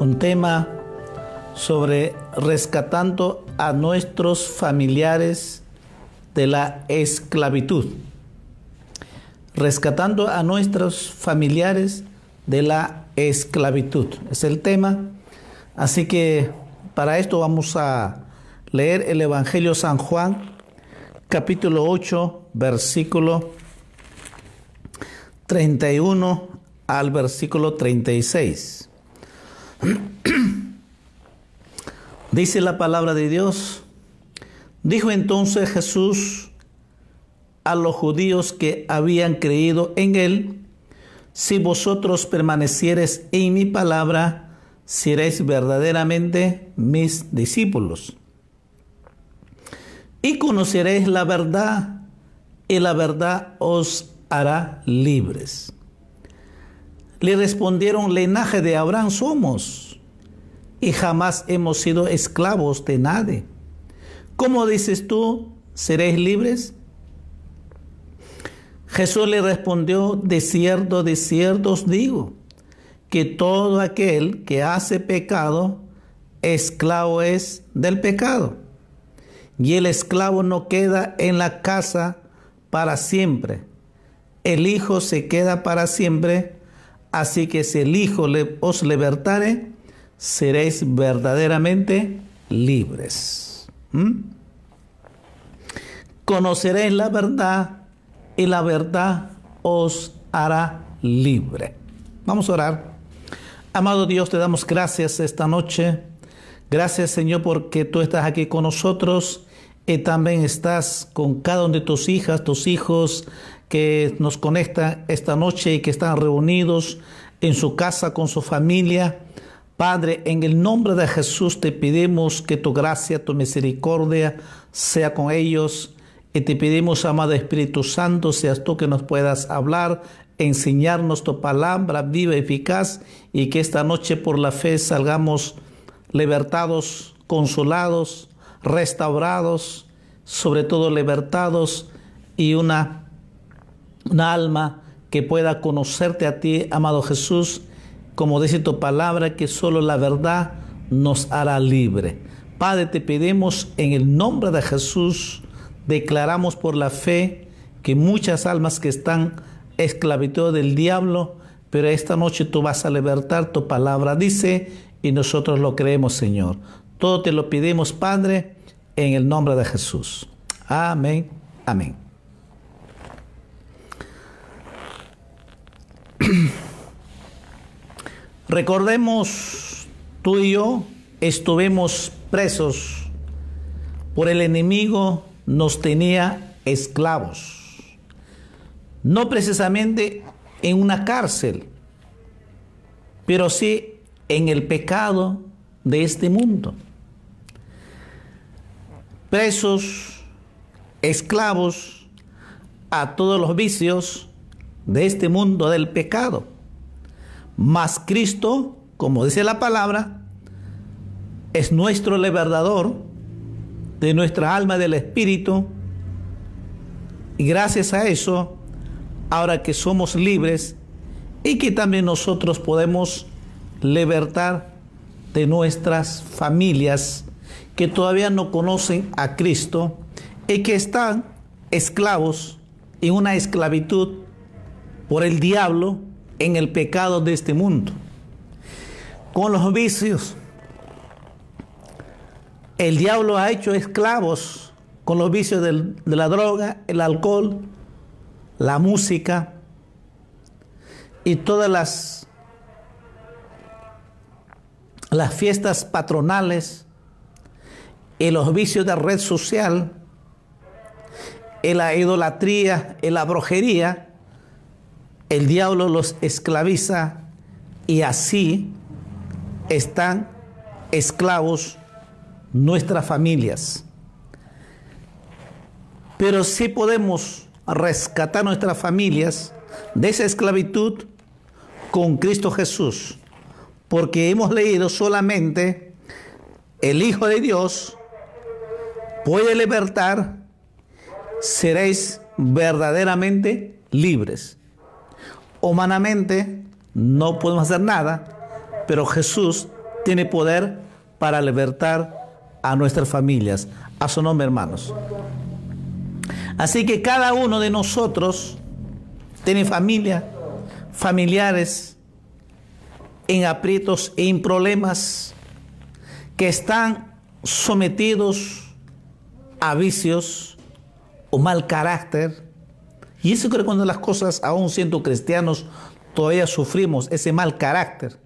un tema sobre rescatando a nuestros familiares de la esclavitud. Rescatando a nuestros familiares de la esclavitud. Es el tema. Así que para esto vamos a leer el Evangelio San Juan, capítulo 8, versículo 31 al versículo 36. Dice la palabra de Dios, dijo entonces Jesús a los judíos que habían creído en él, si vosotros permaneciereis en mi palabra, seréis verdaderamente mis discípulos. Y conoceréis la verdad, y la verdad os hará libres. Le respondieron, linaje de Abraham somos y jamás hemos sido esclavos de nadie. ¿Cómo dices tú, seréis libres? Jesús le respondió, de cierto, de cierto os digo, que todo aquel que hace pecado, esclavo es del pecado. Y el esclavo no queda en la casa para siempre. El Hijo se queda para siempre. Así que si el Hijo os libertare, seréis verdaderamente libres. ¿Mm? Conoceréis la verdad y la verdad os hará libre. Vamos a orar. Amado Dios, te damos gracias esta noche. Gracias Señor porque tú estás aquí con nosotros y también estás con cada una de tus hijas, tus hijos que nos conectan esta noche y que están reunidos en su casa con su familia. Padre, en el nombre de Jesús te pedimos que tu gracia, tu misericordia sea con ellos. Y te pedimos, amado Espíritu Santo, seas tú que nos puedas hablar, enseñarnos tu palabra viva y eficaz y que esta noche por la fe salgamos libertados, consolados, restaurados, sobre todo libertados y una, una alma que pueda conocerte a ti, amado Jesús, como dice tu palabra, que solo la verdad nos hará libre. Padre, te pedimos en el nombre de Jesús, declaramos por la fe que muchas almas que están esclavitud del diablo, pero esta noche tú vas a libertar, tu palabra dice, y nosotros lo creemos, Señor. Todo te lo pedimos, Padre, en el nombre de Jesús. Amén, amén. Recordemos, tú y yo estuvimos presos por el enemigo, nos tenía esclavos. No precisamente en una cárcel, pero sí en el pecado de este mundo. Presos, esclavos a todos los vicios de este mundo del pecado. Mas Cristo, como dice la palabra, es nuestro libertador de nuestra alma del espíritu. Y gracias a eso, ahora que somos libres y que también nosotros podemos libertar de nuestras familias que todavía no conocen a Cristo y que están esclavos en una esclavitud por el diablo en el pecado de este mundo, con los vicios. El diablo ha hecho esclavos con los vicios de la droga, el alcohol, la música y todas las, las fiestas patronales y los vicios de red social, la idolatría, en la brujería, el diablo los esclaviza y así están esclavos nuestras familias. Pero sí podemos rescatar nuestras familias de esa esclavitud con Cristo Jesús, porque hemos leído solamente el Hijo de Dios puede libertar, seréis verdaderamente libres. Humanamente no podemos hacer nada, pero Jesús tiene poder para libertar a nuestras familias. A su nombre, hermanos. Así que cada uno de nosotros tiene familia, familiares en aprietos e en problemas que están sometidos a vicios o mal carácter. Y eso creo que cuando las cosas, aún siendo cristianos, todavía sufrimos ese mal carácter.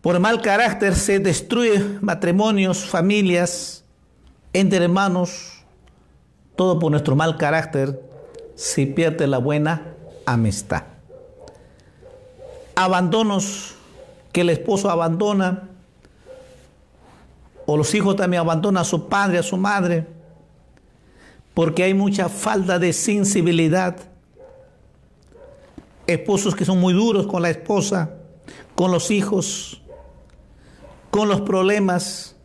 Por mal carácter se destruye matrimonios, familias, entre hermanos, todo por nuestro mal carácter se pierde la buena amistad. Abandonos que el esposo abandona, o los hijos también abandonan a su padre, a su madre, porque hay mucha falta de sensibilidad. Esposos que son muy duros con la esposa, con los hijos, con los problemas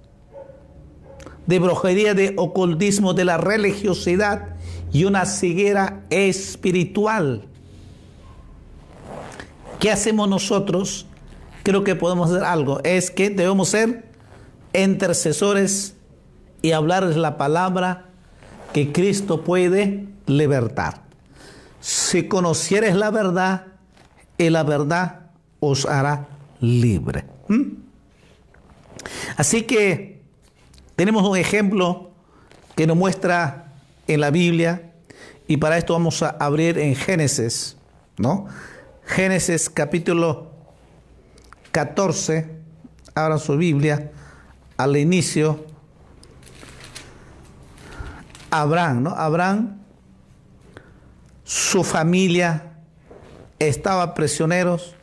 de brujería, de ocultismo, de la religiosidad y una ceguera espiritual. ¿Qué hacemos nosotros? Creo que podemos hacer algo. Es que debemos ser intercesores y hablarles la palabra que Cristo puede libertar. Si conocieres la verdad, y la verdad os hará libre. ¿Mm? Así que tenemos un ejemplo que nos muestra en la Biblia y para esto vamos a abrir en Génesis, ¿no? Génesis capítulo 14, abran su Biblia al inicio, Abraham, ¿no? Abraham, su familia estaba prisioneros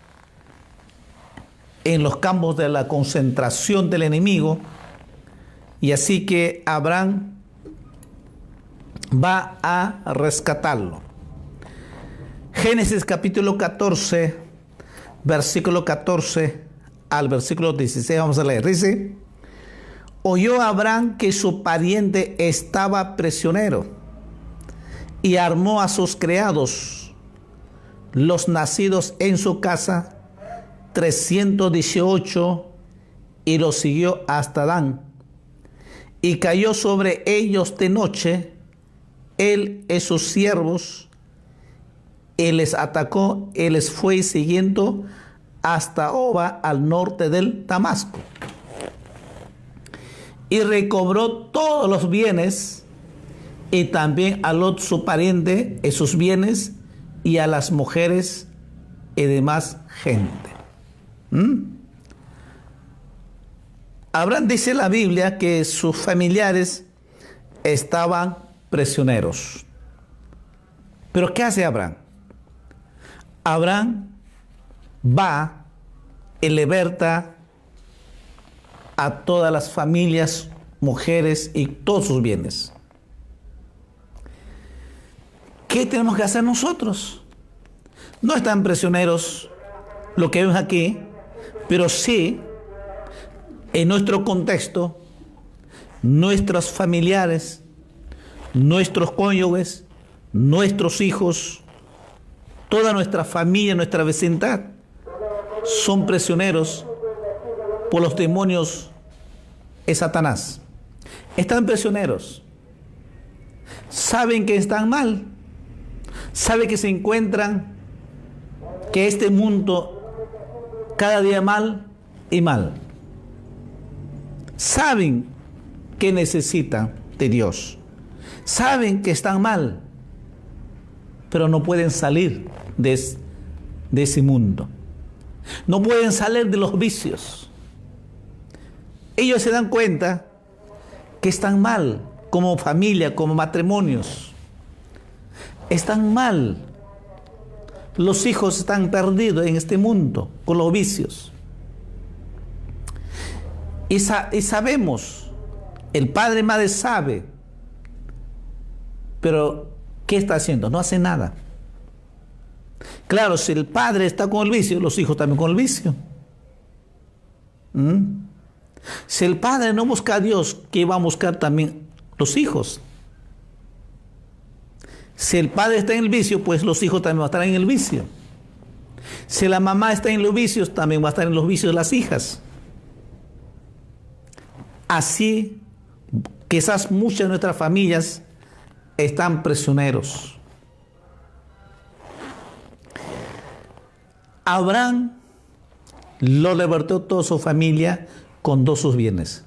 en los campos de la concentración del enemigo, y así que Abraham va a rescatarlo. Génesis capítulo 14, versículo 14 al versículo 16, vamos a leer, dice, oyó Abraham que su pariente estaba prisionero y armó a sus criados, los nacidos en su casa, 318, y los siguió hasta Dan. Y cayó sobre ellos de noche, él y sus siervos, él les atacó, él les fue siguiendo hasta Oba, al norte del Damasco y recobró todos los bienes y también a Lot su pariente esos bienes y a las mujeres y demás gente. ¿Mm? Abraham dice la Biblia que sus familiares estaban prisioneros. Pero ¿qué hace Abraham? Abraham va y liberta a todas las familias, mujeres y todos sus bienes. ¿Qué tenemos que hacer nosotros? No están prisioneros lo que vemos aquí, pero sí, en nuestro contexto, nuestros familiares, nuestros cónyuges, nuestros hijos, toda nuestra familia, nuestra vecindad, son prisioneros por los demonios es Satanás. Están prisioneros. Saben que están mal. Saben que se encuentran, que este mundo cada día mal y mal. Saben que necesitan de Dios. Saben que están mal, pero no pueden salir de, de ese mundo. No pueden salir de los vicios ellos se dan cuenta que están mal como familia, como matrimonios. Están mal. Los hijos están perdidos en este mundo con los vicios. Y, sabemos, el padre madre sabe, pero ¿qué está haciendo? No hace nada. Claro, si el padre está con el vicio, los hijos también con el vicio. ¿Mm? Si el padre no busca a Dios, ¿qué va a buscar también los hijos? Si el padre está en el vicio, pues los hijos también van a estar en el vicio. Si la mamá está en los vicios, también va a estar en los vicios las hijas. Así, quizás muchas de nuestras familias están prisioneros. Abraham lo libertó toda su familia con dos sus bienes.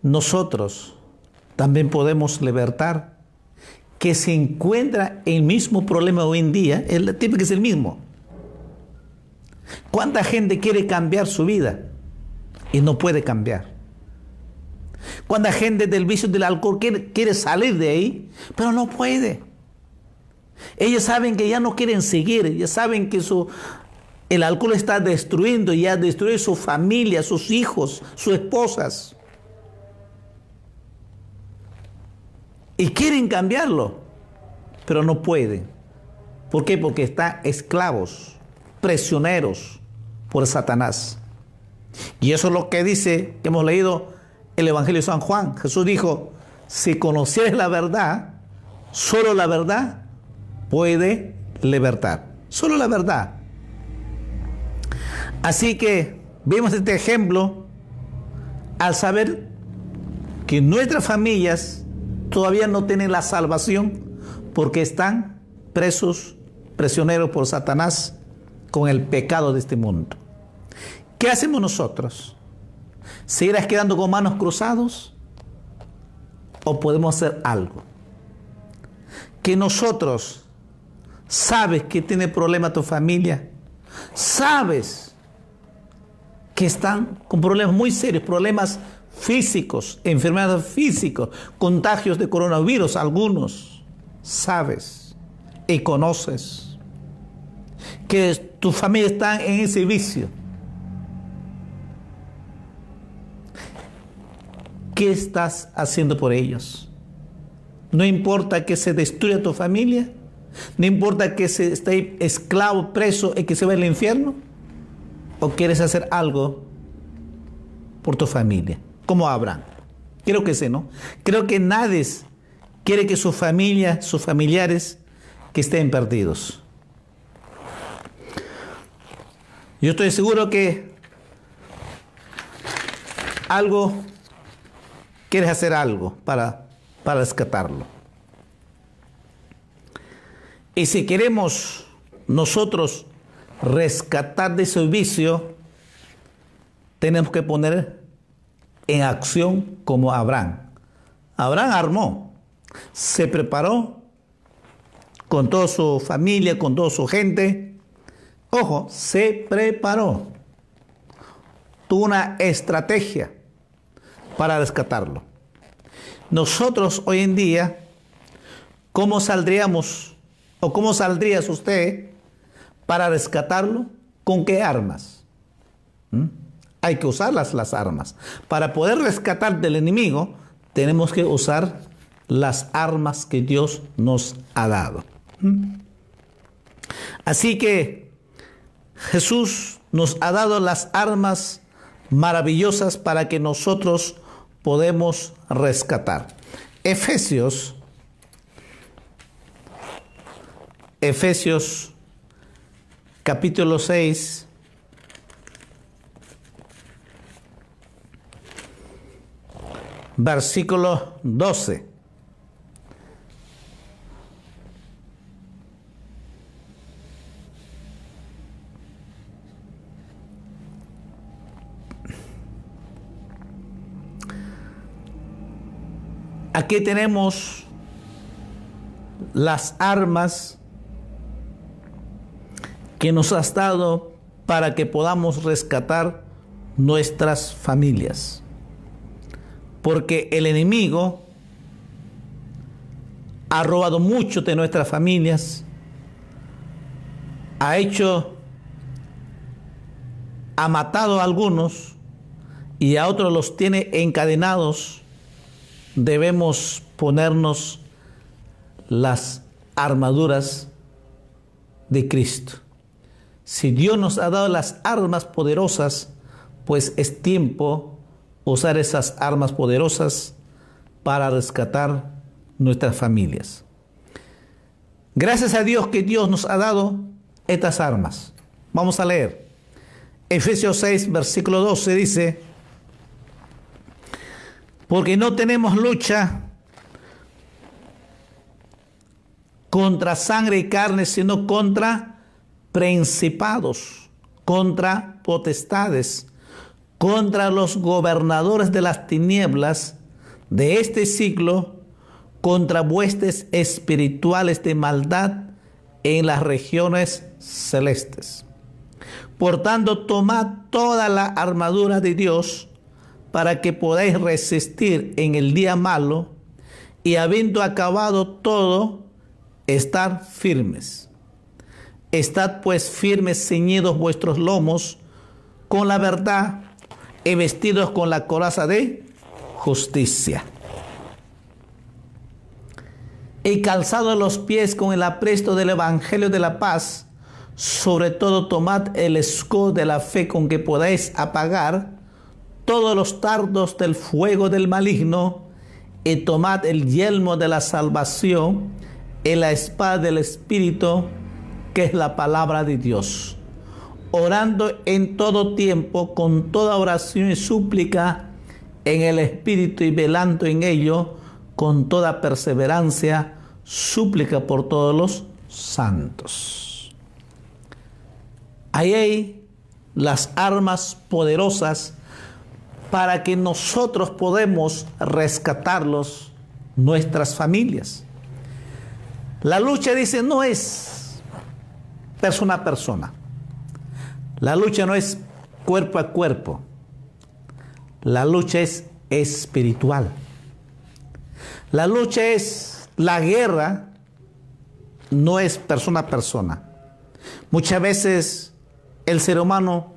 Nosotros también podemos libertar que se encuentra el mismo problema hoy en día, el que es el mismo. ¿Cuánta gente quiere cambiar su vida y no puede cambiar? ¿Cuánta gente del vicio del alcohol quiere, quiere salir de ahí, pero no puede? Ellos saben que ya no quieren seguir, ya saben que su, el alcohol está destruyendo, ya destruye su familia, sus hijos, sus esposas. Y quieren cambiarlo, pero no pueden. ¿Por qué? Porque están esclavos, prisioneros por Satanás. Y eso es lo que dice, que hemos leído el Evangelio de San Juan. Jesús dijo, si conocieres la verdad, solo la verdad puede libertar. Solo la verdad. Así que vemos este ejemplo al saber que nuestras familias todavía no tienen la salvación porque están presos, prisioneros por Satanás con el pecado de este mundo. ¿Qué hacemos nosotros? ¿Seguirás quedando con manos cruzados? ¿O podemos hacer algo? Que nosotros, sabes que tiene problema tu familia, sabes que están con problemas muy serios, problemas físicos, enfermedades físicas, contagios de coronavirus, algunos, sabes y conoces que tu familia está en ese vicio. ¿Qué estás haciendo por ellos? No importa que se destruya tu familia, no importa que se esté esclavo, preso y que se vaya al infierno, o quieres hacer algo por tu familia como Abraham. Creo que sí, ¿no? Creo que nadie quiere que su familia, sus familiares, que estén perdidos. Yo estoy seguro que algo, quieres hacer algo para, para rescatarlo. Y si queremos nosotros rescatar de ese vicio, tenemos que poner en acción como Abraham. Abraham armó, se preparó con toda su familia, con toda su gente. Ojo, se preparó. Tuvo una estrategia para rescatarlo. Nosotros hoy en día, ¿cómo saldríamos o cómo saldrías usted para rescatarlo? ¿Con qué armas? ¿Mm? hay que usar las, armas. Para poder rescatar del enemigo, tenemos que usar las armas que Dios nos ha dado. ¿Mm? Así que Jesús nos ha dado las armas maravillosas para que nosotros podemos rescatar. Efesios, Efesios capítulo 6, versículo 12. Aquí tenemos las armas que nos has dado para que podamos rescatar nuestras familias porque el enemigo ha robado mucho de nuestras familias, ha hecho, ha matado a algunos y a otros los tiene encadenados, debemos ponernos las armaduras de Cristo. Si Dios nos ha dado las armas poderosas, pues es tiempo usar esas armas poderosas para rescatar nuestras familias. Gracias a Dios que Dios nos ha dado estas armas. Vamos a leer. Efesios 6, versículo 12 dice, porque no tenemos lucha contra sangre y carne, sino contra principados, contra potestades, contra los gobernadores de las tinieblas de este siglo, contra huestes espirituales de maldad en las regiones celestes. Por tanto, tomad toda la armadura de Dios para que podáis resistir en el día malo y habiendo acabado todo, estar firmes. Estad pues firmes, ceñidos vuestros lomos con la verdad y vestidos con la coraza de justicia. Y calzado los pies con el apresto del Evangelio de la paz, sobre todo tomad el escudo de la fe con que podáis apagar todos los tardos del fuego del maligno, y tomad el yelmo de la salvación y la espada del Espíritu, que es la palabra de Dios, orando en todo tiempo con toda oración y súplica en el Espíritu y velando en ello con toda perseverancia, súplica por todos los santos. Ahí hay las armas poderosas para que nosotros podemos rescatarlos, nuestras familias. La lucha, dice, no es persona a persona. La lucha no es cuerpo a cuerpo. La lucha es espiritual. La lucha es la guerra, no es persona a persona. Muchas veces el ser humano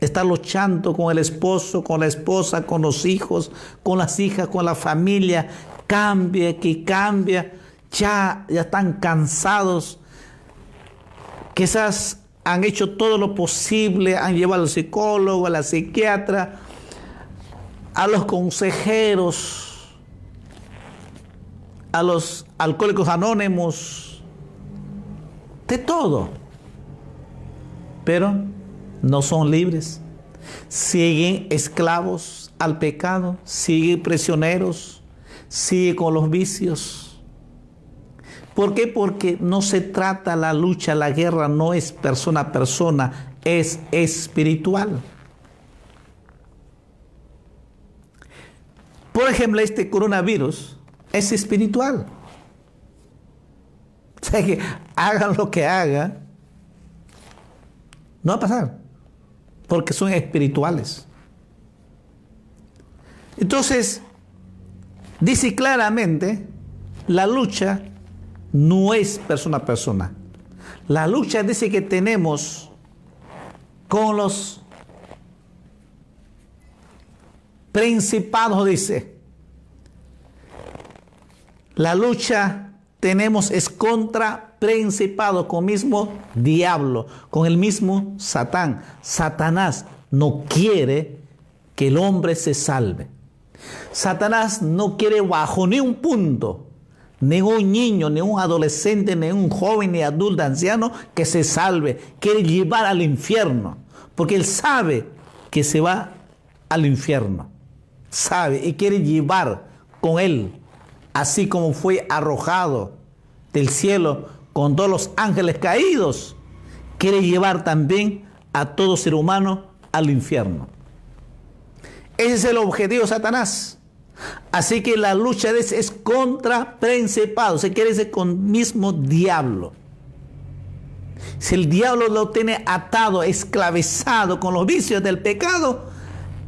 está luchando con el esposo, con la esposa, con los hijos, con las hijas, con la familia. Cambia, que cambia. Ya, ya están cansados. Quizás han hecho todo lo posible, han llevado al psicólogo, a la psiquiatra, a los consejeros, a los alcohólicos anónimos, de todo. Pero no son libres. Siguen esclavos al pecado, siguen prisioneros, siguen con los vicios. ¿Por qué? Porque no se trata la lucha, la guerra no es persona a persona, es espiritual. Por ejemplo, este coronavirus es espiritual. O sea que hagan lo que hagan, no va a pasar porque son espirituales. Entonces, dice claramente, la lucha no es persona a persona. La lucha dice que tenemos con los principados, dice. La lucha tenemos es contra principado, con el mismo diablo, con el mismo Satán. Satanás no quiere que el hombre se salve. Satanás no quiere bajo ni un punto, ni un niño, ni un adolescente, ni un joven, ni adulto, anciano que se salve. Quiere llevar al infierno, porque él sabe que se va al infierno. Sabe y quiere llevar con él, así como fue arrojado del cielo con todos los ángeles caídos, quiere llevar también a todo ser humano al infierno. Ese es el objetivo de Satanás. Así que la lucha de es contra principado, se quiere decir con mismo diablo. Si el diablo lo tiene atado, esclavizado con los vicios del pecado,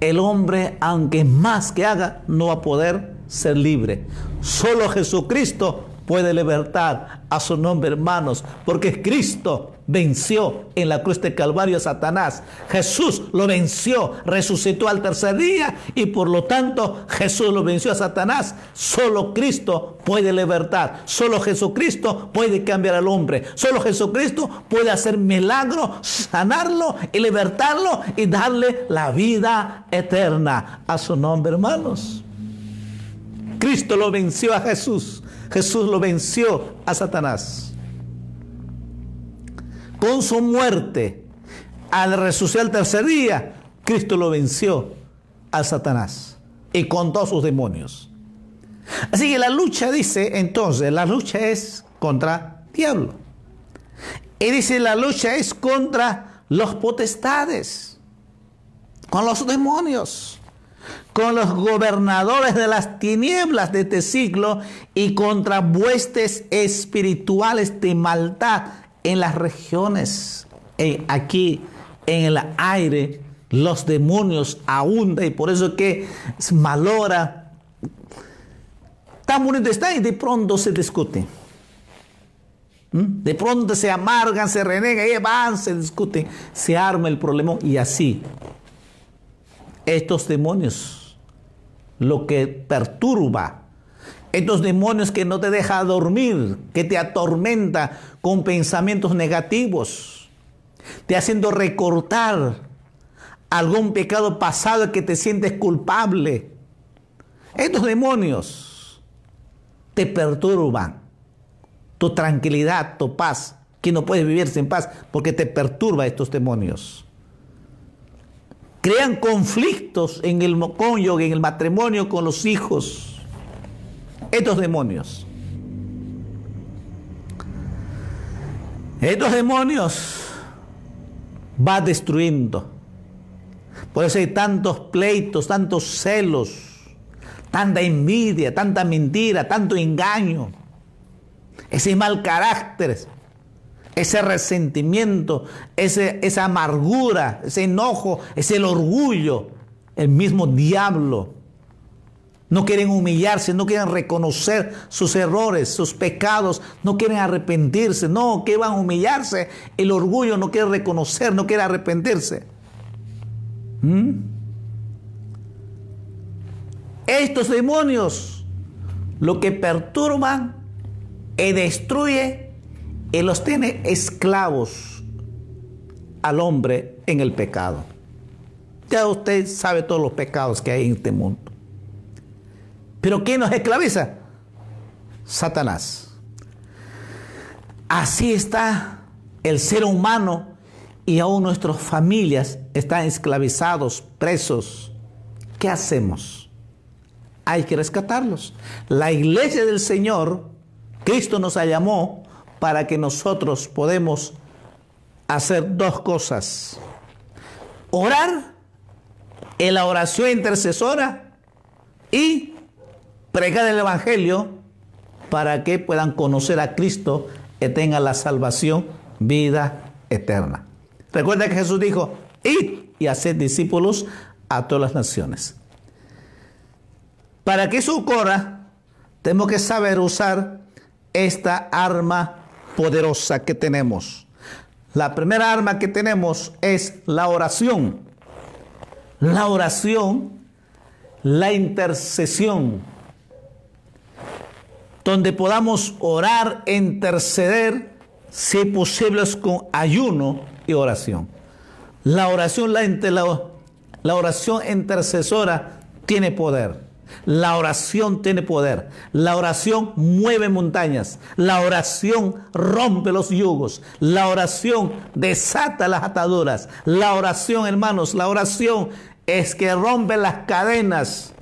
el hombre, aunque más que haga, no va a poder ser libre. Solo Jesucristo puede libertar a su nombre, hermanos, porque Cristo venció en la cruz de Calvario a Satanás. Jesús lo venció, resucitó al tercer día y por lo tanto Jesús lo venció a Satanás. Solo Cristo puede libertar, solo Jesucristo puede cambiar al hombre, solo Jesucristo puede hacer milagro, sanarlo y libertarlo y darle la vida eterna a su nombre, hermanos. Cristo lo venció a Jesús. Jesús lo venció a Satanás. Con su muerte, al resucitar el tercer día, Cristo lo venció al Satanás y con todos sus demonios. Así que la lucha, dice entonces, la lucha es contra diablo. Y dice, la lucha es contra los potestades, con los demonios, con los gobernadores de las tinieblas de este siglo y contra huestes espirituales de maldad en las regiones, aquí en el aire, los demonios abundan y por eso que malora. Tan bonito está y de pronto se discute. ¿Mm? De pronto se amargan, se renegan, y van, se discuten, se arma el problema y así. Estos demonios, lo que perturba, estos demonios que no te deja dormir, que te atormenta con pensamientos negativos, te haciendo recortar algún pecado pasado que te sientes culpable. Estos demonios te perturban tu tranquilidad, tu paz, que no puedes vivir sin paz porque te perturba estos demonios. Crean conflictos en el cónyuge, en el matrimonio con los hijos. Estos demonios. Estos demonios va destruyendo. Por eso hay tantos pleitos, tantos celos, tanta envidia, tanta mentira, tanto engaño ese mal carácter, ese resentimiento, ese, esa amargura, ese enojo, ese el orgullo, el mismo diablo. No quieren humillarse, no quieren reconocer sus errores, sus pecados, no quieren arrepentirse, no, que van a humillarse. El orgullo no quiere reconocer, no quiere arrepentirse. ¿Mm? Estos demonios lo que perturban y destruye y los tiene esclavos al hombre en el pecado. Ya usted sabe todos los pecados que hay en este mundo. Pero ¿quién nos esclaviza? Satanás. Así está el ser humano y aún nuestras familias están esclavizados, presos. ¿Qué hacemos? Hay que rescatarlos. La iglesia del Señor Cristo nos llamó para que nosotros podemos hacer dos cosas. Orar en la oración intercesora y pregar el Evangelio para que puedan conocer a Cristo y tengan la salvación, vida eterna. Recuerda que Jesús dijo, id y haced discípulos a todas las naciones. Para que eso ocurra, tenemos que saber usar esta arma poderosa que tenemos. La primera arma que tenemos es la oración. La oración, la intercesión, donde podamos orar, interceder, si posible con ayuno y oración. La oración, la, la oración intercesora tiene poder. La oración tiene poder. La oración mueve montañas. La oración rompe los yugos. La oración desata las ataduras. La oración, hermanos, la oración es que rompe las cadenas.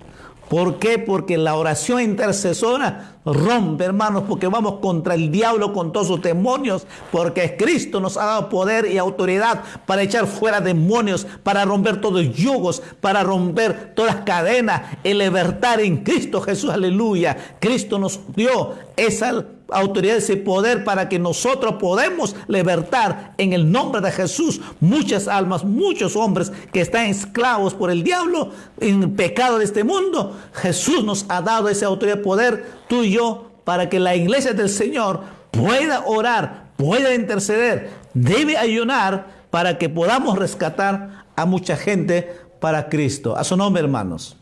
¿Por qué? Porque la oración intercesora Rompe, hermanos, porque vamos contra el diablo, con todos sus demonios, porque Cristo nos ha dado poder y autoridad para echar fuera demonios, para romper todos los yugos, para romper todas las cadenas, el libertar en Cristo Jesús, aleluya. Cristo nos dio esa autoridad, ese poder para que nosotros podemos libertar en el nombre de Jesús muchas almas, muchos hombres que están esclavos por el diablo en el pecado de este mundo. Jesús nos ha dado esa autoridad, poder, tú y yo, para que la iglesia del Señor pueda orar, pueda interceder, debe ayunar para que podamos rescatar a mucha gente para Cristo. A su nombre, hermanos.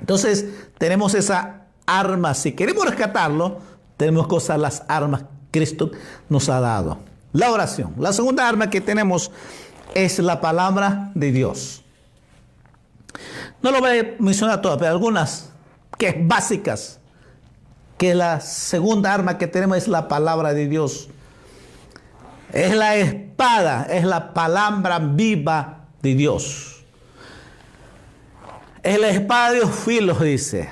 Entonces, tenemos esa arma. Si queremos rescatarlo, tenemos que usar las armas que Cristo nos ha dado. La oración. La segunda arma que tenemos es la palabra de Dios. No lo voy a mencionar todas, pero algunas que básicas. Que la segunda arma que tenemos es la palabra de Dios. Es la espada, es la palabra viva de Dios. Es la espada de filos, dice.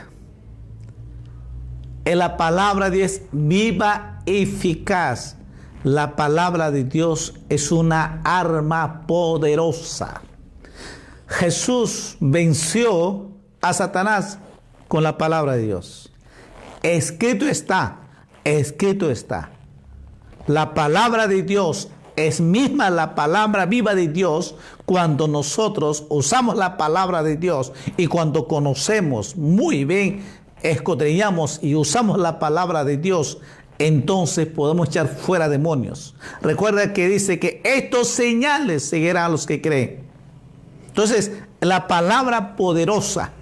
Es la palabra de Dios viva eficaz. La palabra de Dios es una arma poderosa. Jesús venció a Satanás con la palabra de Dios. Escrito está, escrito está. La palabra de Dios es misma la palabra viva de Dios cuando nosotros usamos la palabra de Dios y cuando conocemos muy bien, escudriñamos y usamos la palabra de Dios, entonces podemos echar fuera demonios. Recuerda que dice que estos señales seguirán a los que creen. Entonces, la palabra poderosa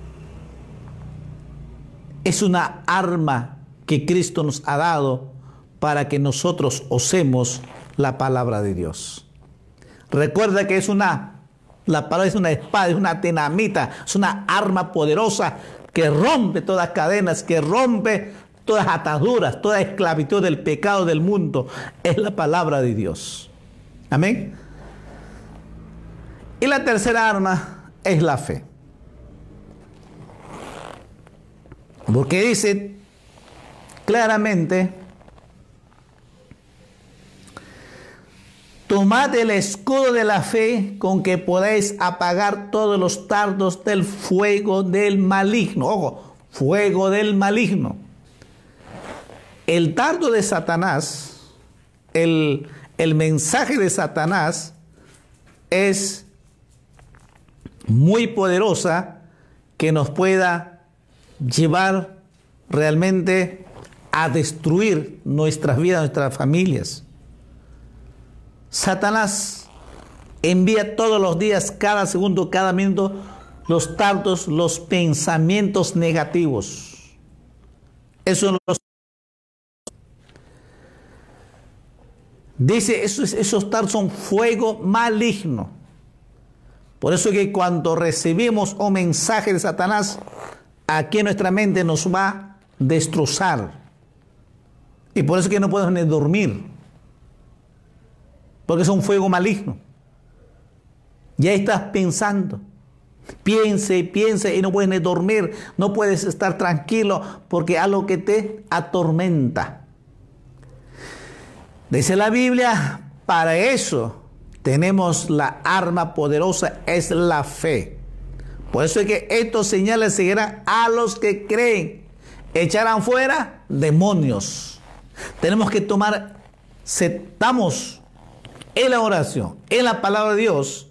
es una arma que Cristo nos ha dado para que nosotros usemos la palabra de Dios. Recuerda que es una, la palabra es una espada, es una tenamita, es una arma poderosa que rompe todas cadenas, que rompe todas ataduras, toda esclavitud del pecado del mundo. Es la palabra de Dios. Amén. Y la tercera arma es la fe. Porque dice claramente, tomad el escudo de la fe con que podéis apagar todos los tardos del fuego del maligno. Ojo, fuego del maligno. El tardo de Satanás, el, el mensaje de Satanás es muy poderosa que nos pueda llevar realmente a destruir nuestras vidas, nuestras familias. Satanás envía todos los días, cada segundo, cada minuto, los tardos, los pensamientos negativos. Eso los Dice, esos, esos tardos son fuego maligno. Por eso que cuando recibimos un mensaje de Satanás, aquí nuestra mente nos va a destrozar. Y por eso que no podemos ni dormir. Porque es un fuego maligno. Ya estás pensando. Piense y piense y no puedes ni dormir. No puedes estar tranquilo porque algo que te atormenta. Dice la Biblia, para eso tenemos la arma poderosa, es la fe. Por eso es que estos señales seguirán a los que creen. Echarán fuera demonios. Tenemos que tomar, estamos en la oración, en la palabra de Dios,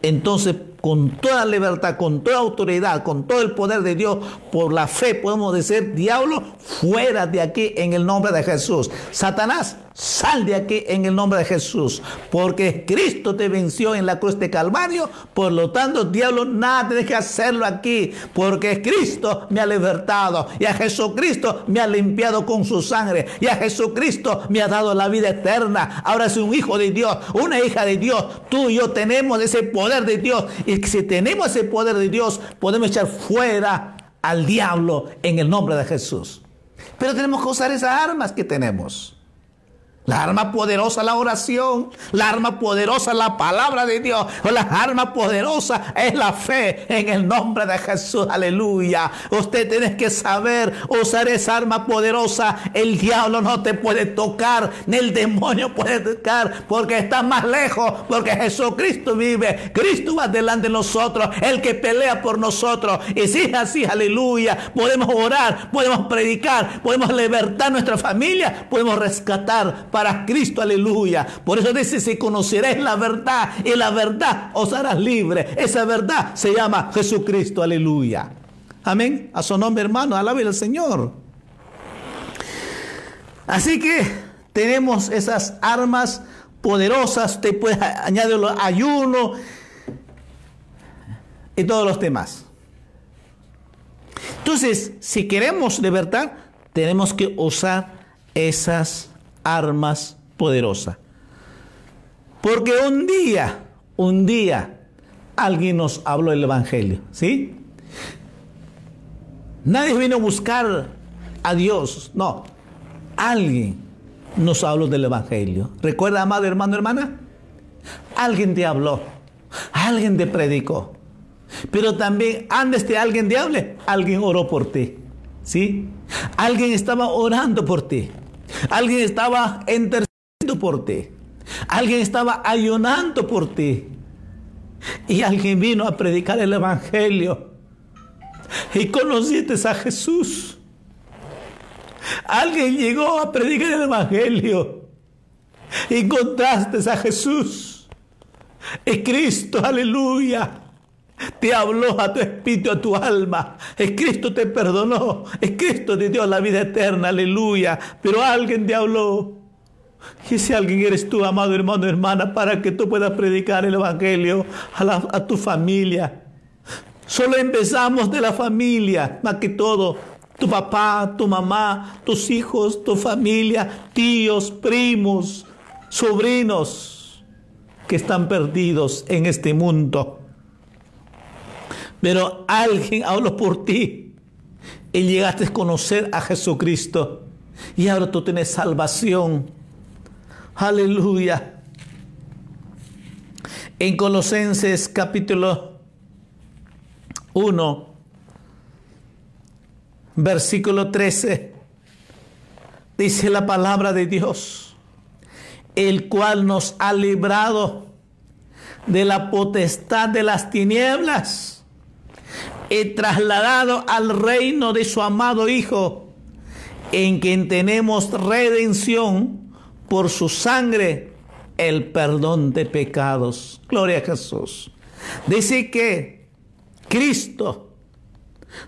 entonces con toda libertad, con toda autoridad, con todo el poder de Dios, por la fe podemos decir, diablo, fuera de aquí en el nombre de Jesús. Satanás, sal de aquí en el nombre de Jesús, porque Cristo te venció en la cruz de Calvario, por lo tanto, diablo, nada tienes que hacerlo aquí, porque Cristo me ha libertado y a Jesucristo me ha limpiado con su sangre y a Jesucristo me ha dado la vida eterna. Ahora soy un hijo de Dios, una hija de Dios, tú y yo tenemos ese poder de Dios si tenemos ese poder de Dios, podemos echar fuera al diablo en el nombre de Jesús. Pero tenemos que usar esas armas que tenemos. La arma poderosa la oración, la arma poderosa la palabra de Dios, la arma poderosa es la fe en el nombre de Jesús, aleluya. Usted tiene que saber usar esa arma poderosa, el diablo no te puede tocar, ni el demonio puede tocar, porque está más lejos, porque Jesucristo vive, Cristo va delante de nosotros, el que pelea por nosotros. Y si es así, aleluya, podemos orar, podemos predicar, podemos libertar nuestra familia, podemos rescatar para Cristo, aleluya. Por eso dice, si conoceréis la verdad y la verdad os harás libre. Esa verdad se llama Jesucristo, aleluya. Amén. A su nombre, hermano, alabe al Señor. Así que tenemos esas armas poderosas. Te puedes añadir los ayuno y todos los demás. Entonces, si queremos libertad, tenemos que usar esas armas poderosas. Porque un día, un día, alguien nos habló el Evangelio, ¿sí? Nadie vino a buscar a Dios, no. Alguien nos habló del Evangelio. ¿Recuerda, amado hermano, hermana? Alguien te habló, alguien te predicó. Pero también antes de alguien te hable, alguien oró por ti. ¿Sí? Alguien estaba orando por ti. Alguien estaba intercediendo por ti. Alguien estaba ayunando por ti. Y alguien vino a predicar el Evangelio. Y conociste a Jesús. Alguien llegó a predicar el Evangelio. Y encontraste a Jesús. Es Cristo, aleluya. Te habló a tu espíritu, a tu alma. Es Cristo te perdonó. Es Cristo te dio la vida eterna, aleluya. Pero alguien te habló. Y ese alguien eres tú, amado hermano, hermana, para que tú puedas predicar el Evangelio a, a tu familia. Solo empezamos de la familia, más que todo. Tu papá, tu mamá, tus hijos, tu familia, tíos, primos, sobrinos que están perdidos en este mundo. Pero alguien habló por ti y llegaste a conocer a Jesucristo. Y ahora tú tienes salvación. Aleluya. En Colosenses capítulo 1, versículo 13, dice la palabra de Dios, el cual nos ha librado de la potestad de las tinieblas y trasladado al reino de su amado Hijo, en quien tenemos redención por su sangre, el perdón de pecados. Gloria a Jesús. Dice que Cristo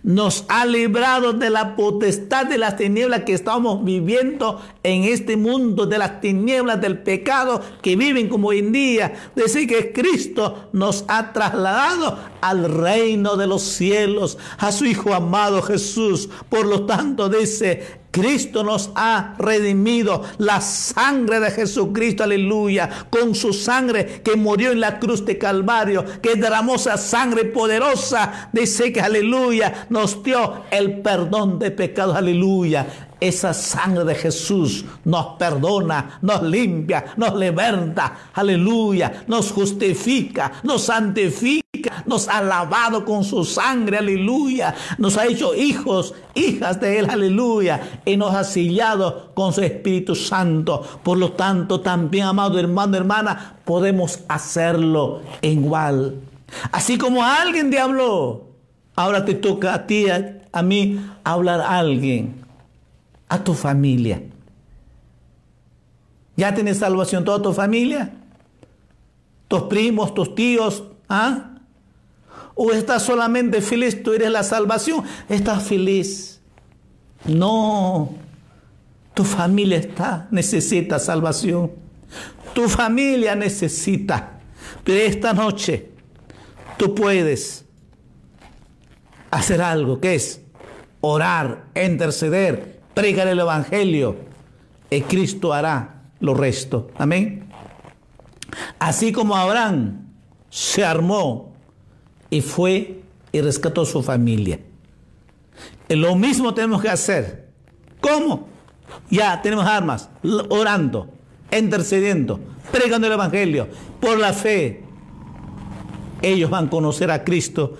nos ha librado de la potestad de las tinieblas que estamos viviendo en este mundo, de las tinieblas del pecado que viven como hoy en día. Decir que Cristo nos ha trasladado al reino de los cielos, a su Hijo amado Jesús. Por lo tanto, dice, Cristo nos ha redimido. La sangre de Jesucristo, aleluya. Con su sangre que murió en la cruz de Calvario, que derramó esa sangre poderosa. Dice que, aleluya, nos dio el perdón de pecados, aleluya. Esa sangre de Jesús nos perdona, nos limpia, nos levanta, aleluya, nos justifica, nos santifica, nos ha lavado con su sangre, aleluya, nos ha hecho hijos, hijas de Él, aleluya, y nos ha sellado con su Espíritu Santo. Por lo tanto, también, amado hermano, hermana, podemos hacerlo igual. Así como alguien te habló, ahora te toca a ti, a, mí, hablar a alguien a tu familia. ¿Ya tienes salvación toda tu familia? ¿Tus primos, tus tíos? ¿Ah? ¿O estás solamente feliz? Tú eres la salvación. ¿Estás feliz? No. Tu familia está, necesita salvación. Tu familia necesita. Pero esta noche tú puedes hacer algo, que es orar, interceder, predicar el Evangelio y Cristo hará lo resto. Amén. Así como Abraham se armó y fue y rescató su familia. lo mismo tenemos que hacer. ¿Cómo? Ya tenemos armas, orando, intercediendo, predicando el Evangelio por la fe. Ellos van a conocer a Cristo.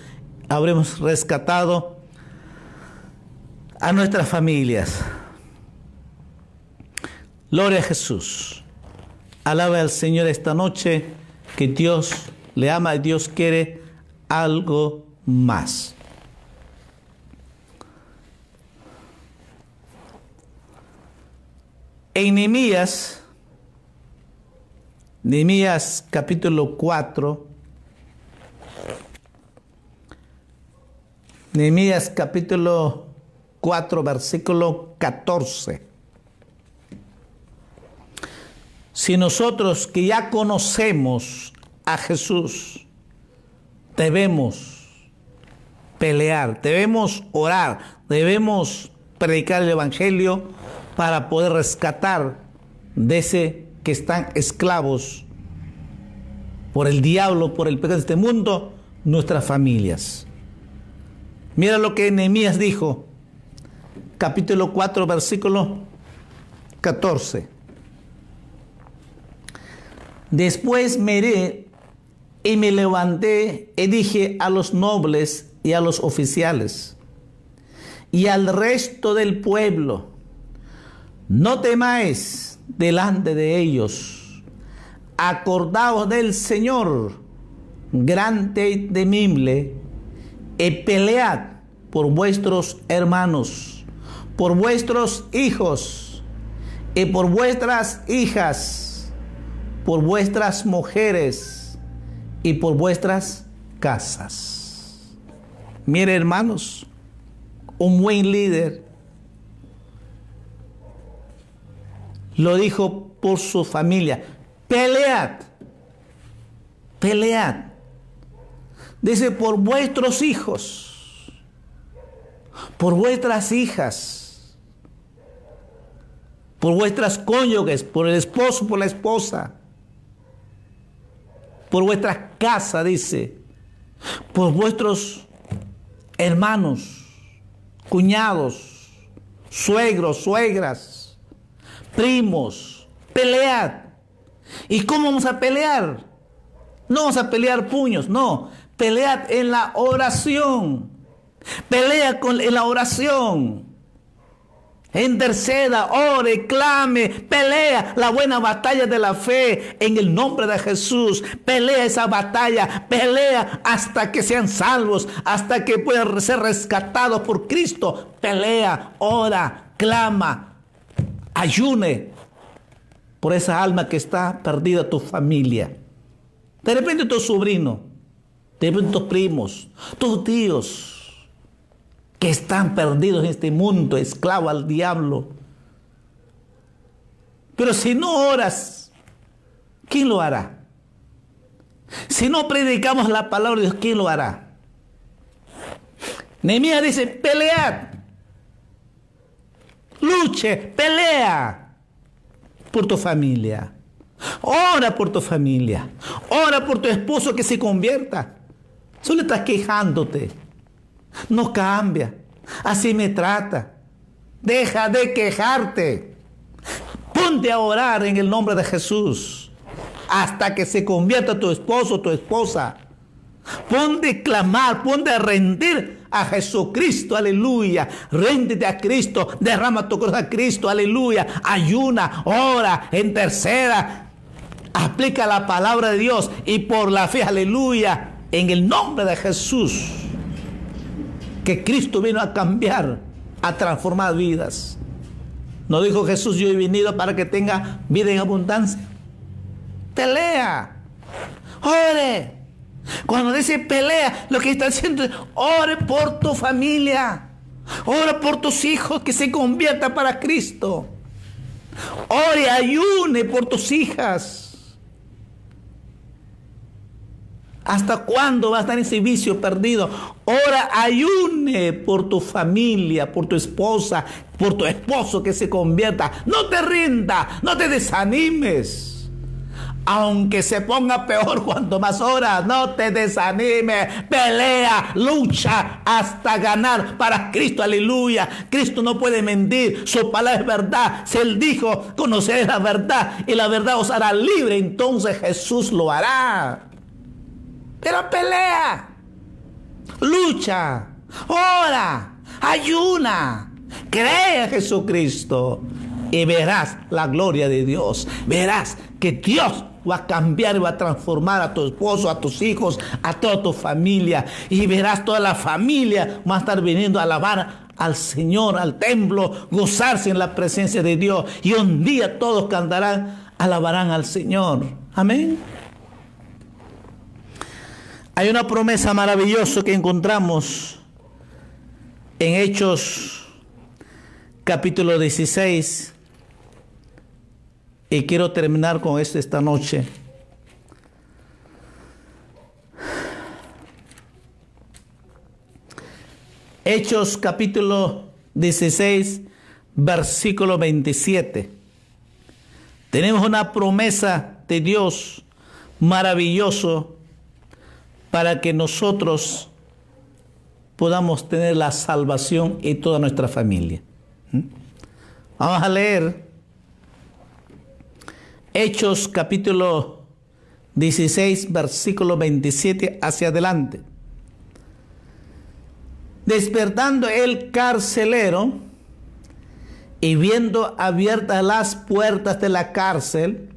Habremos rescatado a nuestras familias. Gloria a Jesús. Alaba al Señor esta noche que Dios le ama y Dios quiere algo más. En Nehemías, Nehemías capítulo 4, Nehemías capítulo 4, versículo 14. Si nosotros que ya conocemos a Jesús, debemos pelear, debemos orar, debemos predicar el Evangelio para poder rescatar de ese que están esclavos por el diablo, por el pecado de este mundo, nuestras familias. Mira lo que Nehemías dijo capítulo 4, versículo 14. Después miré y me levanté y dije a los nobles y a los oficiales y al resto del pueblo, no temáis delante de ellos, acordaos del Señor, grande y temible, y pelead por vuestros hermanos, por vuestros hijos y por vuestras hijas, por vuestras mujeres y por vuestras casas. Mire hermanos, un buen líder lo dijo por su familia, pelead, pelead. Dice, por vuestros hijos, por vuestras hijas, por vuestras cónyuges, por el esposo, por la esposa, por vuestra casa, dice, por vuestros hermanos, cuñados, suegros, suegras, primos, pelead. ¿Y cómo vamos a pelear? No vamos a pelear puños, no. Pelead en la oración. Pelea con, en la oración. Interceda, ore, clame, pelea la buena batalla de la fe en el nombre de Jesús. Pelea esa batalla, pelea hasta que sean salvos, hasta que puedan ser rescatados por Cristo. Pelea, ora, clama, ayune por esa alma que está perdida tu familia. De repente tu sobrino, de repente tus primos, tus tíos que están perdidos en este mundo, esclavo al diablo. Pero si no oras, ¿quién lo hará? Si no predicamos la palabra de Dios, ¿quién lo hará? Nehemías dice, pelead, luche, pelea por tu familia. Ora por tu familia. Ora por tu esposo que se convierta. Solo estás quejándote. No cambia. Así me trata. Deja de quejarte. Ponte a orar en el nombre de Jesús. Hasta que se convierta tu esposo o tu esposa. Ponte a clamar, ponte a rendir a Jesucristo, aleluya. Réndete a Cristo, derrama tu corazón a Cristo, aleluya. Ayuna, ora, interceda. Aplica la palabra de Dios y por la fe, aleluya, en el nombre de Jesús que Cristo vino a cambiar, a transformar vidas. No dijo Jesús, yo he venido para que tenga vida en abundancia. Pelea, ore. Cuando dice pelea, lo que está haciendo es ore por tu familia. Ora por tus hijos que se conviertan para Cristo. Ore, ayune por tus hijas. ¿Hasta cuándo va a estar ese vicio perdido? Ora, ayune por tu familia, por tu esposa, por tu esposo que se convierta. No te rinda, no te desanimes. Aunque se ponga peor cuanto más horas, no te desanimes. Pelea, lucha hasta ganar para Cristo. Aleluya. Cristo no puede mentir. Su palabra es verdad. Si Él dijo, conocer la verdad y la verdad os hará libre, entonces Jesús lo hará. Pero pelea, lucha, ora, ayuna, cree en Jesucristo y verás la gloria de Dios. Verás que Dios va a cambiar y va a transformar a tu esposo, a tus hijos, a toda tu familia. Y verás toda la familia va a estar viniendo a alabar al Señor, al templo, gozarse en la presencia de Dios. Y un día todos cantarán, alabarán al Señor. Amén. Hay una promesa maravillosa que encontramos en Hechos capítulo 16 y quiero terminar con esto esta noche. Hechos capítulo 16, versículo 27. Tenemos una promesa de Dios maravilloso para que nosotros podamos tener la salvación y toda nuestra familia. ¿Mm? Vamos a leer Hechos capítulo 16, versículo 27 hacia adelante. Despertando el carcelero y viendo abiertas las puertas de la cárcel,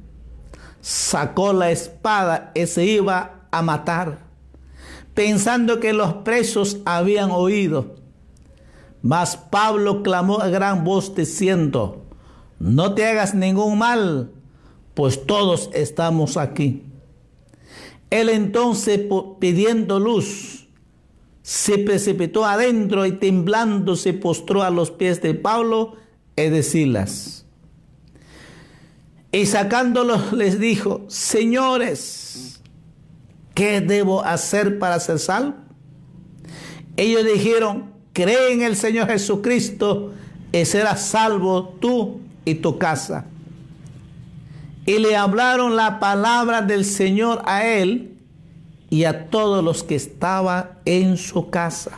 sacó la espada y se iba a matar, pensando que los presos habían oído. Mas Pablo clamó a gran voz diciendo, no te hagas ningún mal, pues todos estamos aquí. Él entonces, pidiendo luz, se precipitó adentro y temblando se postró a los pies de Pablo y de Silas. Y sacándolos les dijo, señores, ¿qué debo hacer para ser salvo? Ellos dijeron, cree en el Señor Jesucristo y serás salvo tú y tu casa. Y le hablaron la palabra del Señor a él y a todos los que estaban en su casa.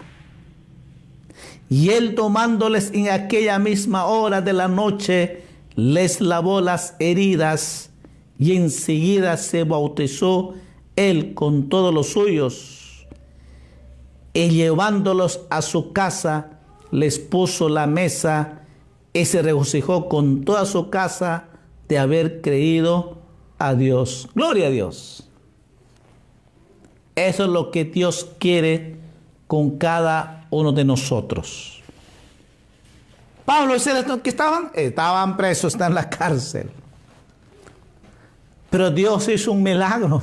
Y él tomándoles en aquella misma hora de la noche, les lavó las heridas y enseguida se bautizó él con todos los suyos. Y llevándolos a su casa, les puso la mesa y se regocijó con toda su casa de haber creído a Dios. Gloria a Dios. Eso es lo que Dios quiere con cada uno de nosotros. Pablo y que estaban? Estaban presos, están en la cárcel. Pero Dios hizo un milagro.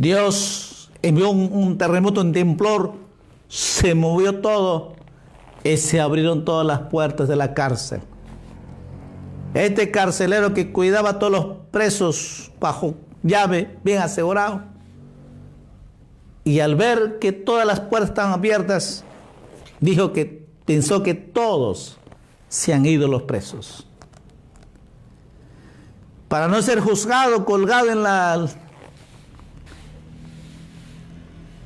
Dios envió un, terremoto en temblor, se movió todo y se abrieron todas las puertas de la cárcel. Este carcelero que cuidaba a todos los presos bajo llave, bien asegurado, y al ver que todas las puertas estaban abiertas, dijo que pensó que todos se han ido los presos. Para no ser juzgado, colgado en la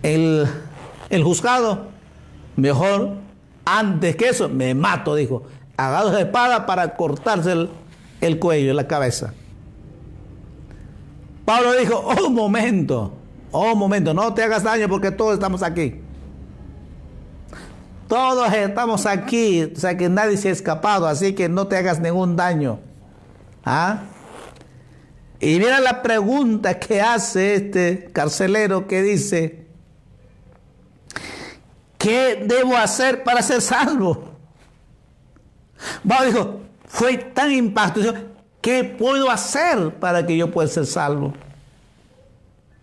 el, el juzgado, mejor antes que eso, me mato, dijo. Agarró de espada para cortarse el, el cuello, la cabeza. Pablo dijo, oh momento, oh momento, no te hagas daño porque todos estamos aquí. Todos estamos aquí, o sea que nadie se ha escapado, así que no te hagas ningún daño. ¿Ah? Y mira la pregunta que hace este carcelero que dice, ¿qué debo hacer para ser salvo? Pablo dijo, fue tan impacto, ¿qué puedo hacer para que yo pueda ser salvo?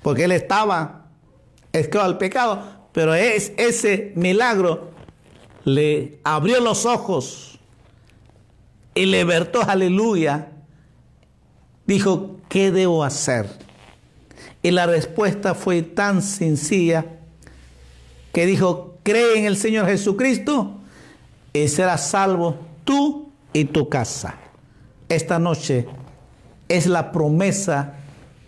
Porque él estaba esclavo al pecado, pero es, ese milagro le abrió los ojos y libertó, aleluya. Dijo, ¿qué debo hacer? Y la respuesta fue tan sencilla que dijo, cree en el Señor Jesucristo y serás salvo tú y tu casa. Esta noche es la promesa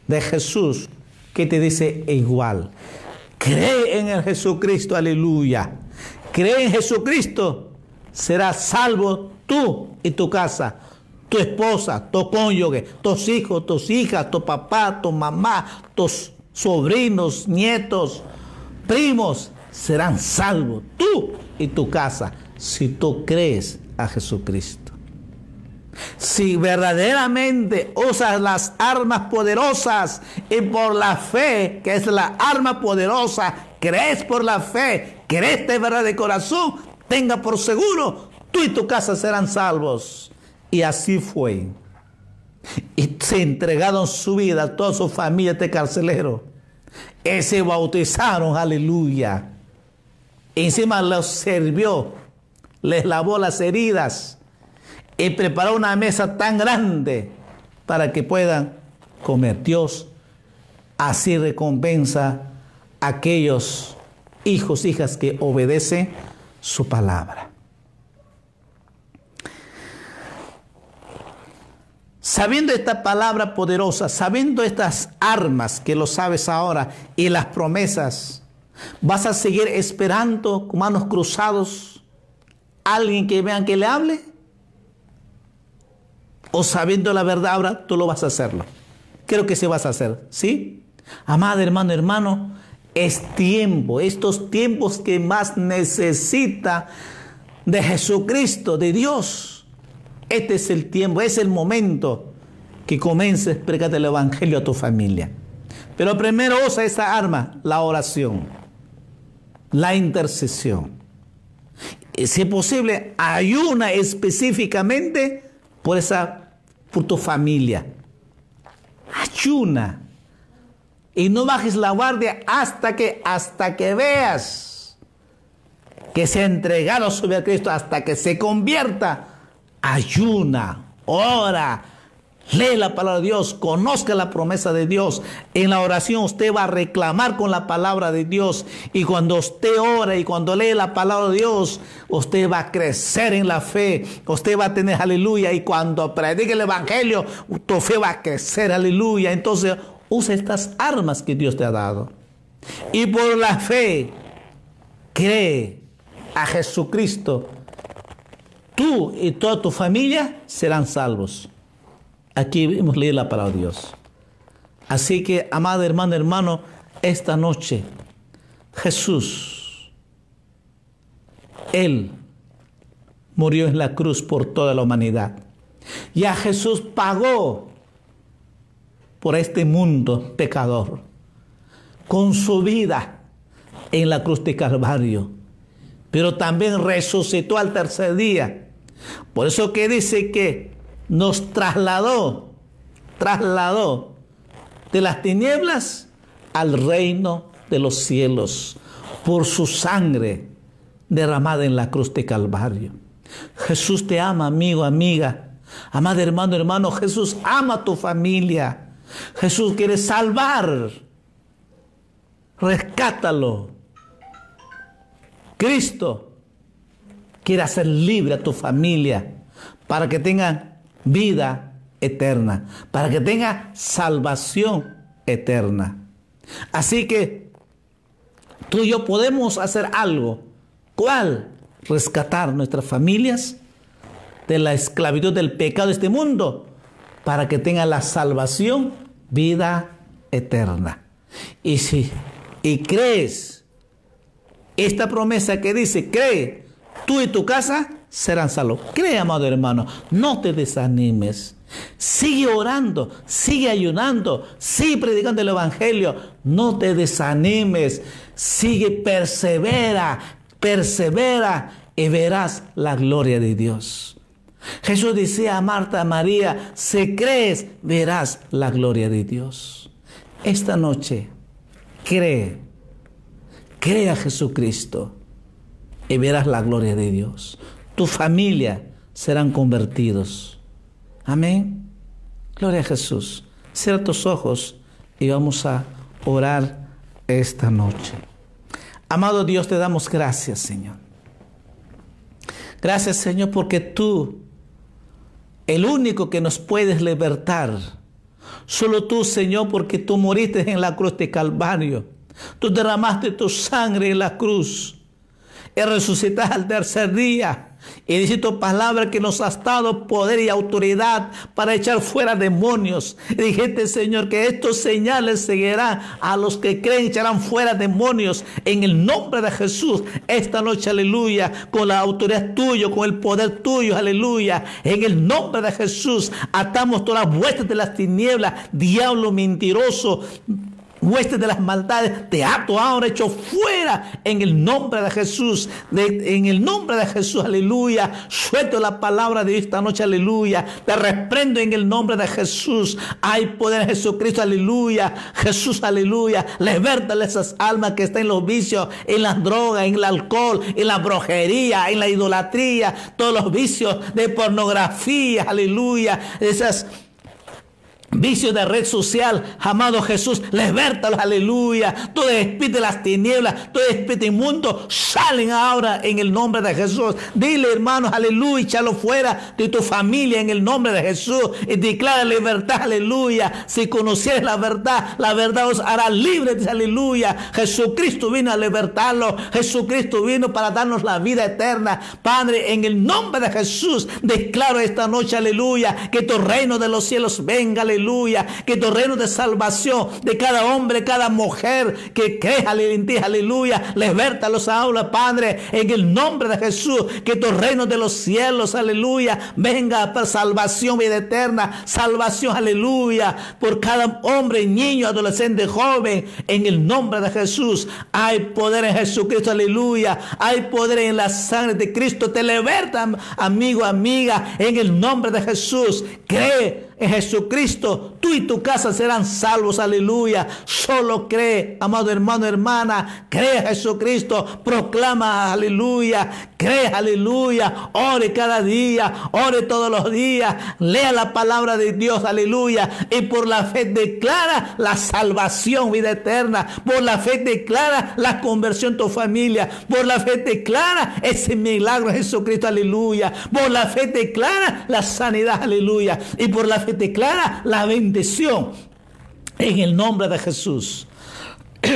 de Jesús que te dice igual. Cree en el Jesucristo, aleluya. Cree en Jesucristo, serás salvo tú y tu casa, tu esposa, tu cónyuge, tus hijos, tus hijas, tu papá, tu mamá, tus sobrinos, nietos, primos, serán salvos tú y tu casa si tú crees a Jesucristo. Si verdaderamente usas las armas poderosas y por la fe, que es la arma poderosa, crees por la fe, crees de verdad de corazón, tenga por seguro, tú y tu casa serán salvos. Y así fue. Y se entregaron su vida a toda su familia este carcelero. Y se bautizaron, aleluya. Encima los sirvió, les lavó las heridas y preparó una mesa tan grande para que puedan comer. Dios así recompensa a aquellos hijos, hijas que obedecen su palabra. Sabiendo esta palabra poderosa, sabiendo estas armas que lo sabes ahora y las promesas, ¿Vas a seguir esperando con manos cruzados alguien que vean que le hable? ¿O sabiendo la verdad ahora tú lo vas a hacerlo? Creo que se vas a hacer, ¿sí? Amado hermano, hermano, es tiempo, estos tiempos que más necesita de Jesucristo, de Dios. Este es el tiempo, es el momento que comiences a el Evangelio a tu familia. Pero primero usa esa arma, la oración, la intercesión. Y si es posible, ayuna específicamente por, esa, por tu familia. Ayuna. Y no bajes la guardia hasta que, hasta que veas que se ha entregado sobre Cristo, hasta que se convierta. Ayuna, ora, Lee la palabra de Dios, conozca la promesa de Dios. En la oración usted va a reclamar con la palabra de Dios. Y cuando usted ora y cuando lee la palabra de Dios, usted va a crecer en la fe. Usted va a tener aleluya. Y cuando predique el Evangelio, tu fe va a crecer, aleluya. Entonces usa estas armas que Dios te ha dado. Y por la fe, cree a Jesucristo. Tú y toda tu familia serán salvos. Aquí hemos leído la palabra de Dios. Así que, amado hermano, hermano, esta noche Jesús, Él murió en la cruz por toda la humanidad. Ya Jesús pagó por este mundo pecador con su vida en la cruz de Calvario, pero también resucitó al tercer día. Por eso que dice que nos trasladó, trasladó de las tinieblas al reino de los cielos por su sangre derramada en la cruz de Calvario. Jesús te ama, amigo, amiga. Amado hermano, hermano, Jesús ama a tu familia. Jesús quiere salvar. Rescátalo. Cristo quiere hacer libre a tu familia para que tengan vida eterna, para que tenga salvación eterna. Así que tú y yo podemos hacer algo. ¿Cuál? Rescatar nuestras familias de la esclavitud del pecado de este mundo para que tenga la salvación, vida eterna. Y si y crees esta promesa que dice, cree tú y tu casa serán salvos. Cree, amado hermano, no te desanimes. Sigue orando, sigue ayunando, sigue predicando el Evangelio. No te desanimes, sigue, persevera, persevera y verás la gloria de Dios. Jesús decía a Marta, María, si crees, verás la gloria de Dios. Esta noche, cree, cree a Jesucristo y verás la gloria de Dios tu familia serán convertidos. Amén. Gloria a Jesús. Cierra tus ojos y vamos a orar esta noche. Amado Dios, te damos gracias, Señor. Gracias, Señor, porque tú, el único que nos puedes libertar, solo tú, Señor, porque tú moriste en la cruz de Calvario. Tú derramaste tu sangre en la cruz y resucitaste al tercer día y dice tu palabra que nos has dado poder y autoridad para echar fuera demonios. Dijiste, Señor, que estos señales seguirán a los que creen, echarán fuera demonios en el nombre de Jesús. Esta noche, aleluya, con la autoridad tuya, con el poder tuyo, aleluya. En el nombre de Jesús, atamos todas las vueltas de las tinieblas, diablo mentiroso huestes de las maldades, te ato ahora, hecho fuera en el nombre de Jesús, en el nombre de Jesús, aleluya. Suelto la palabra de esta noche, aleluya. Te reprendo en el nombre de Jesús. Hay poder en Jesucristo, aleluya. Jesús, aleluya. Libértale esas almas que están en los vicios, en las drogas, en el alcohol, en la brujería, en la idolatría, todos los vicios de pornografía, aleluya. Esas Vicio de red social, amado Jesús, libertalos, aleluya. Todo espíritu las tinieblas, todo espíritu inmundo, salen ahora en el nombre de Jesús. Dile, hermanos, aleluya, échalo fuera de tu familia en el nombre de Jesús y declara libertad, aleluya. Si conocieres la verdad, la verdad os hará libres, aleluya. Jesucristo vino a libertarlo, Jesucristo vino para darnos la vida eterna. Padre, en el nombre de Jesús, declaro esta noche, aleluya, que tu reino de los cielos venga, aleluya aleluya. Que tu reino de salvación de cada hombre, cada mujer que cree en ti, aleluya. Liberta los aulas, Padre, en el nombre de Jesús. Que tu reino de los cielos, aleluya, venga para salvación, vida eterna, salvación, aleluya, por cada hombre, niño, adolescente, joven, en el nombre de Jesús. Hay poder en Jesucristo, aleluya. Hay poder en la sangre de Cristo. Te liberta, amigo, amiga, en el nombre de Jesús. Cree Jesucristo, tú y tu casa serán salvos, aleluya. Solo cree, amado hermano, hermana, cree en Jesucristo, proclama, aleluya, cree, aleluya, ore cada día, ore todos los días, lea la palabra de Dios, aleluya, y por la fe declara la salvación, vida eterna, por la fe declara la conversión tu familia, por la fe declara ese milagro Jesucristo, aleluya, por la fe declara la sanidad, aleluya, y por la fe declara la bendición en el nombre de Jesús.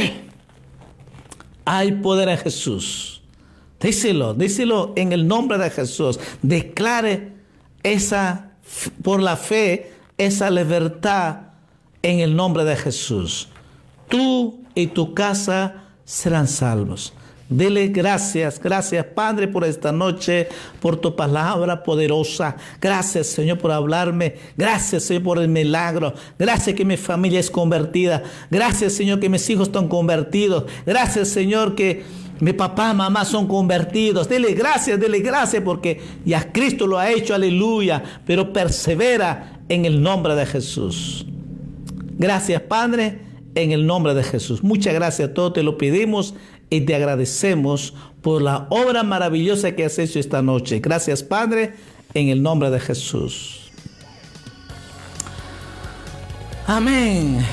Hay poder en Jesús. Díselo, díselo en el nombre de Jesús. Declare esa, por la fe, esa libertad en el nombre de Jesús. Tú y tu casa serán salvos. Dele gracias, gracias Padre por esta noche, por tu palabra poderosa. Gracias Señor por hablarme. Gracias Señor por el milagro. Gracias que mi familia es convertida. Gracias Señor que mis hijos están convertidos. Gracias Señor que mi papá, mamá son convertidos. Dele gracias, dele gracias porque ya Cristo lo ha hecho, aleluya. Pero persevera en el nombre de Jesús. Gracias Padre, en el nombre de Jesús. Muchas gracias a todos, te lo pedimos y te agradecemos por la obra maravillosa que has hecho esta noche. Gracias Padre, en el nombre de Jesús. Amén.